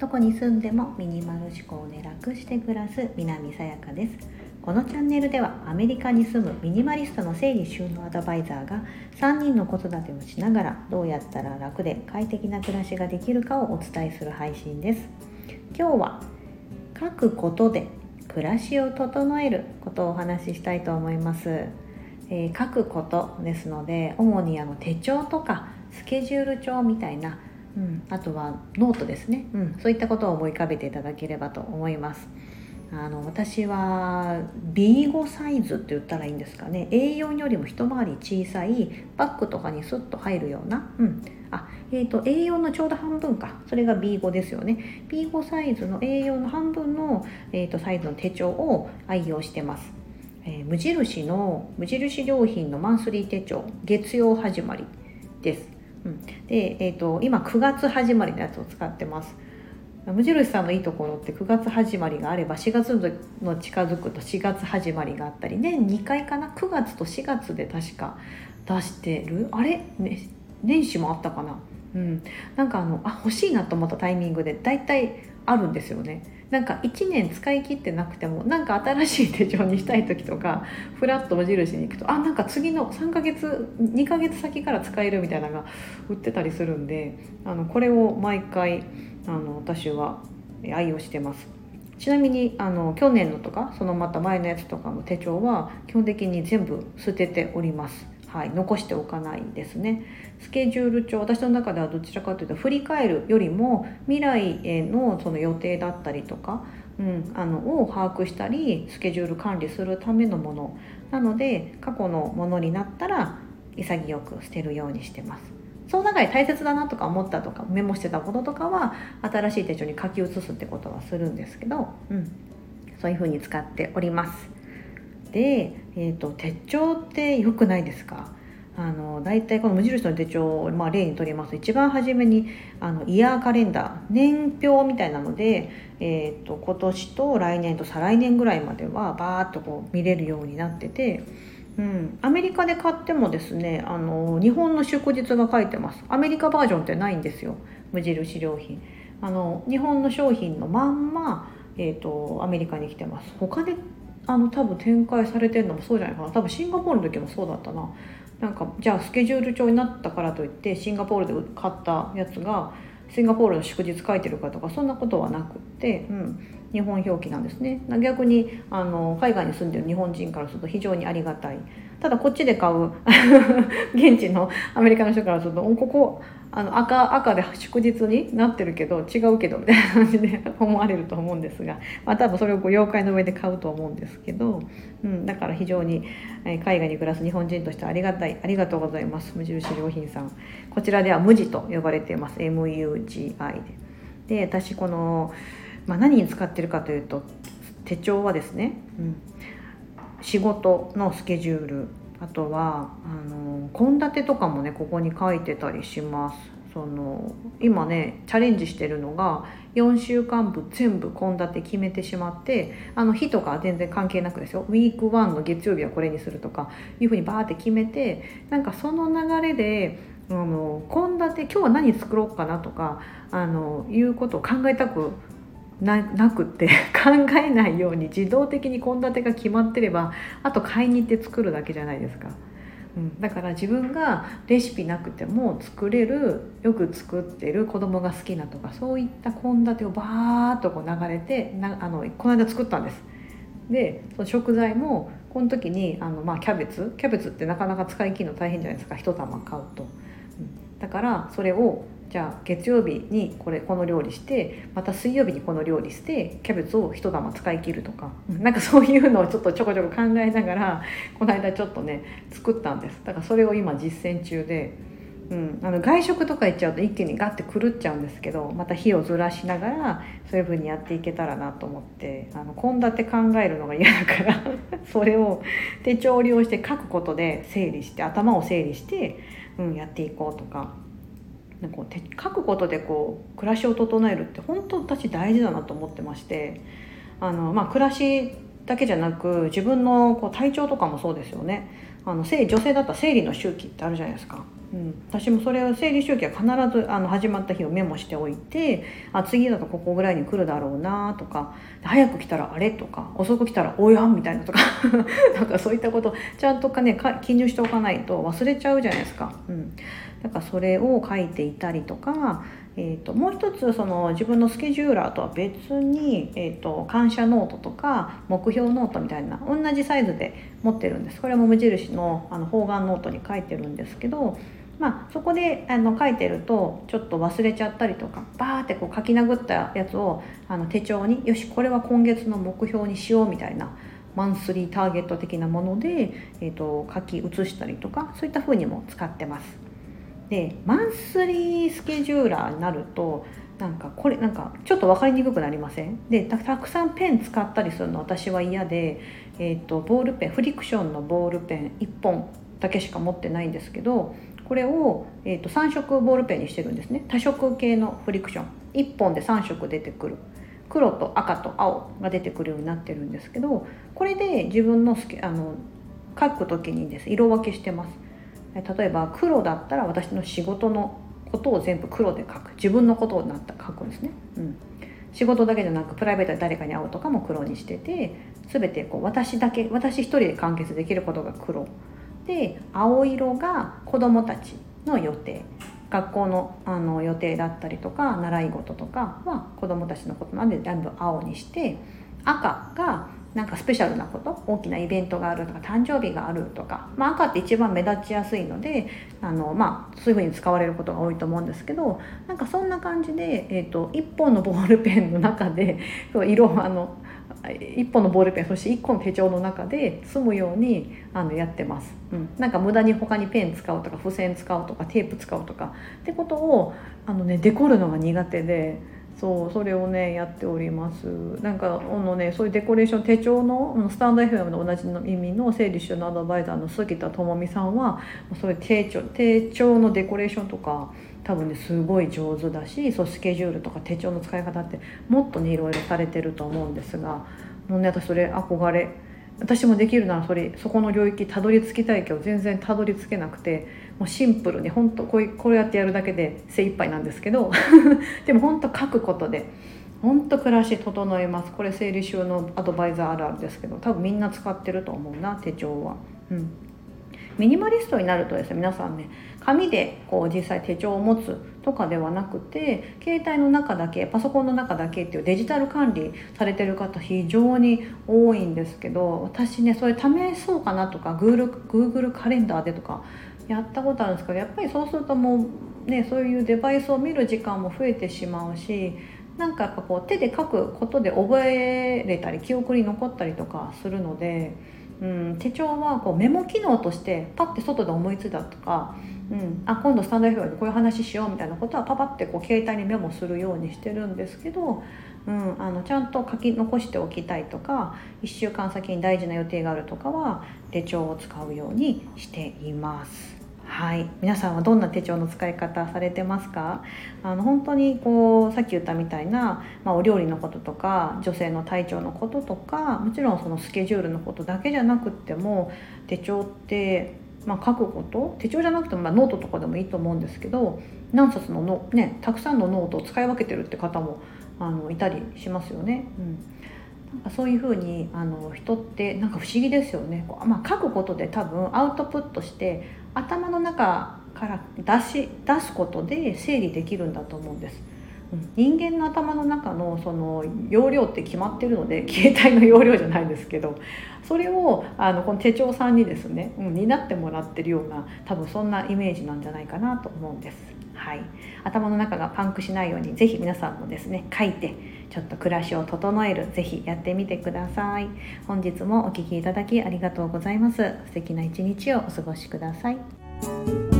どこに住んでもミニマル思考で楽して暮らす南さやかです。このチャンネルではアメリカに住むミニマリストの整理収納アドバイザーが3人の子育てをしながらどうやったら楽で快適な暮らしができるかをお伝えする配信です。今日は書くことで暮らしを整えることをお話ししたいと思います、えー、書くことですので主にあの手帳とかスケジュール帳みたいなうん、あとはノートですね、うん、そういったことを思い浮かべていただければと思います。あの私は B5 サイズって言ったらいいんですかね。A4 よりも一回り小さいバッグとかにスッと入るような、うん。あえーと、A4 のちょうど半分か。それが B5 ですよね。B5 サイズの A4 の半分の、えーと、サイズの手帳を愛用してます、えー、無印の無印良品のマンスリー手帳月曜始まりですうん、で、えーと、今9月始まりのやつを使ってます。無印さんのいいところって9月始まりがあれば4月の近づくと4月始まりがあったり年2回かな？9月と4月で確か出してる？あれ、ね、年始もあったかな？うん。なんかあのあ欲しいなと思ったタイミングで大体あるんですよね。なんか1年使い切ってなくてもなんか新しい手帳にしたい時とかフラッと無印に行くとあなんか次の3ヶ月2ヶ月先から使えるみたいなのが売ってたりするんであのこれを毎回あの私は愛用してます。ちなみにあの去年のとかそのまた前のやつとかの手帳は基本的に全部捨てております。はい、残しておかないですね。スケジュール帳私の中ではどちらかというと振り返るよりも未来へのその予定だったりとか、うん、あのを把握したりスケジュール管理するためのもの。なので過去のものになったら潔く捨てるようにしてます。その中で大切だなとか思ったとかメモしてたこととかは新しい手帳に書き写すってことはするんですけど、うん、そういうふうに使っております。で、えーと、手帳って良くないですか？あの大体この無印の手帳を、まあ、例にとります。一番初めにあのイヤーカレンダー年表みたいなので、えーと、今年と来年と再来年ぐらいまではバーッとこう見れるようになってて、うん、アメリカで買ってもですねあの日本の祝日が書いてます。アメリカバージョンってないんですよ。無印良品。あの日本の商品のまんま、えーとアメリカに来てます。他であの多分展開されてるのもそうじゃないかな。多分シンガポールの時もそうだったな。なんかじゃあスケジュール帳になったからといってシンガポールで買ったやつがシンガポールの祝日書いてるかとかそんなことはなくって、うん、日本表記なんですね。逆にあの海外に住んでる日本人からすると非常にありがたい。ただこっちで買う 現地のアメリカの人からするとここあの赤赤で祝日になってるけど違うけどみたいな感じで 思われると思うんですが、まあ、多分それをこう妖怪の上で買うと思うんですけど、うん、だから非常に海外に暮らす日本人としてありがたい。ありがとうございます。無印良品さん。こちらでは無地と呼ばれています。MUGI で。で私この、まあ、何に使ってるかというと手帳はですね、うん、仕事のスケジュールあとは献立とかもねここに書いてたりします。その今ねチャレンジしてるのが4週間分全部献立決めてしまってあの日とか全然関係なくですよ。ウィーク1の月曜日はこれにするとかいうふうにバーって決めてなんかその流れで献立今日は何作ろうかなとかあのいうことを考えたくななくって 考えないように自動的に献立が決まってればあと買いに行って作るだけじゃないですか。うん、だから自分がレシピなくても作れるよく作ってる子供が好きなとかそういった献立をバーッとこう流れてなあのこの間作ったんです。でその食材もこの時にあの、まあ、キャベツ？キャベツってなかなか使い切るの大変じゃないですか一玉買うと。うん、だからそれをじゃあ月曜日にこれこの料理してまた水曜日にこの料理してキャベツを一玉使い切るとか。なんかそういうのをちょっとちょこちょこ考えながら この間ちょっとね作ったんです。だからそれを今実践中で、うん、あの外食とか行っちゃうと一気にガッて狂っちゃうんですけどまた火をずらしながらそういう風にやっていけたらなと思って。献立考えるのが嫌だから それを手帳を利用して書くことで整理して頭を整理して、うん、やっていこうとか。こう書くことでこう暮らしを整えるって本当私大事だなと思ってましてあの、まあ、暮らしだけじゃなく自分のこう体調とかもそうですよねあの女性だったら生理の周期ってあるじゃないですか。うん、私もそれを生理周期は必ずあの始まった日をメモしておいてあ次だとここぐらいに来るだろうなとか早く来たらあれとか遅く来たらおやんみたいなとか なんかそういったことちゃんとかね記入しておかないと忘れちゃうじゃないですか。うん、だからそれを書いていたりとかえーと、もう一つその自分のスケジューラーとは別に、えーと、感謝ノートとか目標ノートみたいな同じサイズで持ってるんですこれも無印のあの方眼ノートに書いてるんですけど、まあ、そこであの書いてるとちょっと忘れちゃったりとかバーってこう書き殴ったやつをあの手帳によしこれは今月の目標にしようみたいなマンスリーターゲット的なもので、えーと書き写したりとかそういった風にも使ってます。でマンスリースケジューラーになるとなんかこれなんかちょっと分かりにくくなりません？でたくさんペン使ったりするの私は嫌で、えーと、ボールペンフリクションのボールペン1本だけしか持ってないんですけどこれを、えーと、3色ボールペンにしてるんですね。多色系のフリクション。1本で3色出てくる。黒と赤と青が出てくるようになってるんですけどこれで自分のあの書く時にです。色分けしてます。例えば黒だったら私の仕事のことを全部黒で書く。自分のことをなった書くんですね、うん、仕事だけじゃなくプライベートで誰かに会うとかも黒にしてて全てこう私だけ私一人で完結できることが黒。で青色が子どもたちの予定。学校のあの予定だったりとか習い事とかは子どもたちのことなんで全部青にして赤がなんかスペシャルなこと大きなイベントがあるとか誕生日があるとか、まあ、赤って一番目立ちやすいのであの、まあ、そういうふうに使われることが多いと思うんですけどなんかそんな感じで、えーと、1本のボールペンの中で 色あの1本のボールペンそして1個の手帳の中で済むようにあのやってます、うん、なんか無駄に他にペン使うとか付箋使うとかテープ使うとかってことをあの、ね、デコるのが苦手で。そうそれをねやっております。なんかあのねそういうデコレーション手帳のスタンド FM の同じの意味の整理収納アドバイザーの杉田智美さんはそういう手帳手帳のデコレーションとか多分ねすごい上手だしそうスケジュールとか手帳の使い方ってもっとねいろいろされてると思うんですがもうね私それ憧れ私もできるならそれそこの領域たどり着きたいけど全然たどり着けなくてもうシンプルに本当こうこれやってやるだけで精一杯なんですけど でも本当書くことで本当暮らし整えますこれ整理収納アドバイザーあるあるですけど多分みんな使ってると思うな手帳は。うんミニマリストになるとですね皆さんね紙でこう実際手帳を持つとかではなくて携帯の中だけパソコンの中だけっていうデジタル管理されてる方非常に多いんですけど私ねそれ試そうかなとか Google, Google カレンダーでとかやったことあるんですけどやっぱりそうするともうねそういうデバイスを見る時間も増えてしまうしなんかやっぱこう手で書くことで覚えれたり記憶に残ったりとかするので、うん、手帳はこうメモ機能としてパッて外で思いついたとか、うん、あ今度スタンド FM でこういう話しようみたいなことはパパってこう携帯にメモするようにしてるんですけど、うん、あのちゃんと書き残しておきたいとか1週間先に大事な予定があるとかは手帳を使うようにしています。はい、皆さんはどんな手帳の使い方されてますか？あの本当にこうさっき言ったみたいな、まあ、お料理のこととか女性の体調のこととかもちろんそのスケジュールのことだけじゃなくっても手帳ってまあ、書くこと手帳じゃなくてもまあノートとかでもいいと思うんですけど何冊のの、ね、たくさんのノートを使い分けてるって方もあのいたりしますよね。うん。そういうふうにあの人ってなんか不思議ですよね、まあ、書くことで多分アウトプットして頭の中から出し出すことで整理できるんだと思うんです。人間の頭の中のその容量って決まってるので 携帯の容量じゃないですけどそれをあのこの手帳さんにですね、うん、担ってもらってるような多分そんなイメージなんじゃないかなと思うんです。はい、頭の中がパンクしないように是非皆さんもですね書いてちょっと暮らしを整える是非やってみてください。本日もお聴きいただきありがとうございます。素敵な一日をお過ごしください。